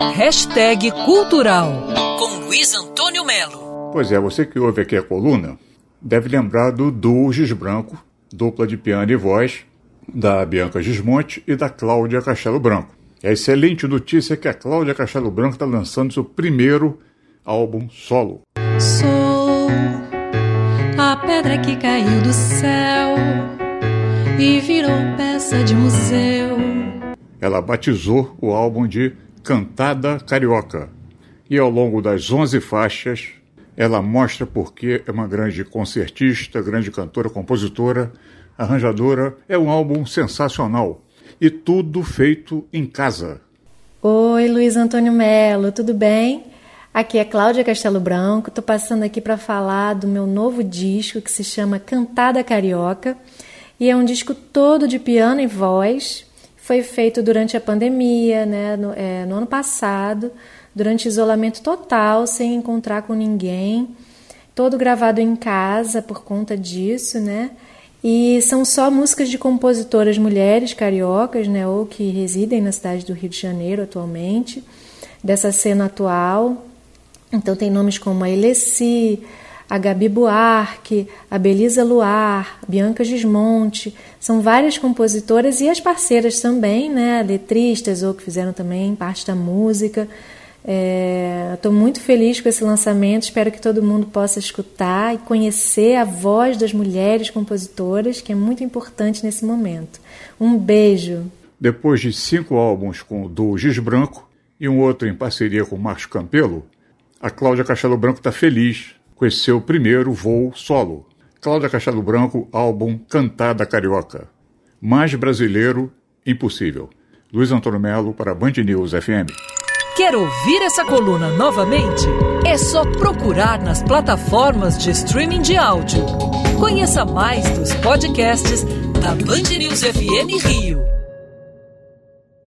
Hashtag Cultural com Luiz Antônio Melo. Pois é, você que ouve aqui a coluna deve lembrar do duo Giz Branco, dupla de piano e voz, da Bianca Gismonte e da Cláudia Castelo Branco. A excelente notícia é que a Cláudia Castelo Branco está lançando seu primeiro álbum solo. Sou a pedra que caiu do céu e virou peça de museu. Ela batizou o álbum de Cantada Carioca. E ao longo das 11 faixas, ela mostra porque é uma grande concertista, grande cantora, compositora, arranjadora. É um álbum sensacional. E tudo feito em casa. Oi, Luiz Antônio Melo, tudo bem? Aqui é Cláudia Castelo Branco. Estou passando aqui para falar do meu novo disco que se chama Cantada Carioca. E é um disco todo de piano e voz. Foi feito durante a pandemia, né, no, é, no ano passado, durante isolamento total, sem encontrar com ninguém. Todo gravado em casa por conta disso, né? E são só músicas de compositoras mulheres cariocas, né, ou que residem na cidade do Rio de Janeiro atualmente, dessa cena atual. Então tem nomes como a Eleci, a Gabi Buarque, a Belisa Luar, Bianca Gismonte, são várias compositoras e as parceiras também, né, letristas ou que fizeram também parte da música. Estou é, muito feliz com esse lançamento, espero que todo mundo possa escutar e conhecer a voz das mulheres compositoras, que é muito importante nesse momento. Um beijo! Depois de cinco álbuns com o duo Giz Branco e um outro em parceria com Márcio Campelo, a Cláudia Castelo Branco está feliz com seu primeiro voo solo. Cláudia Castelo Branco, álbum Cantada Carioca. Mais brasileiro, impossível. Luiz Antônio Melo para Band News FM. Quer ouvir essa coluna novamente? É só procurar nas plataformas de streaming de áudio. Conheça mais dos podcasts da Band News FM Rio.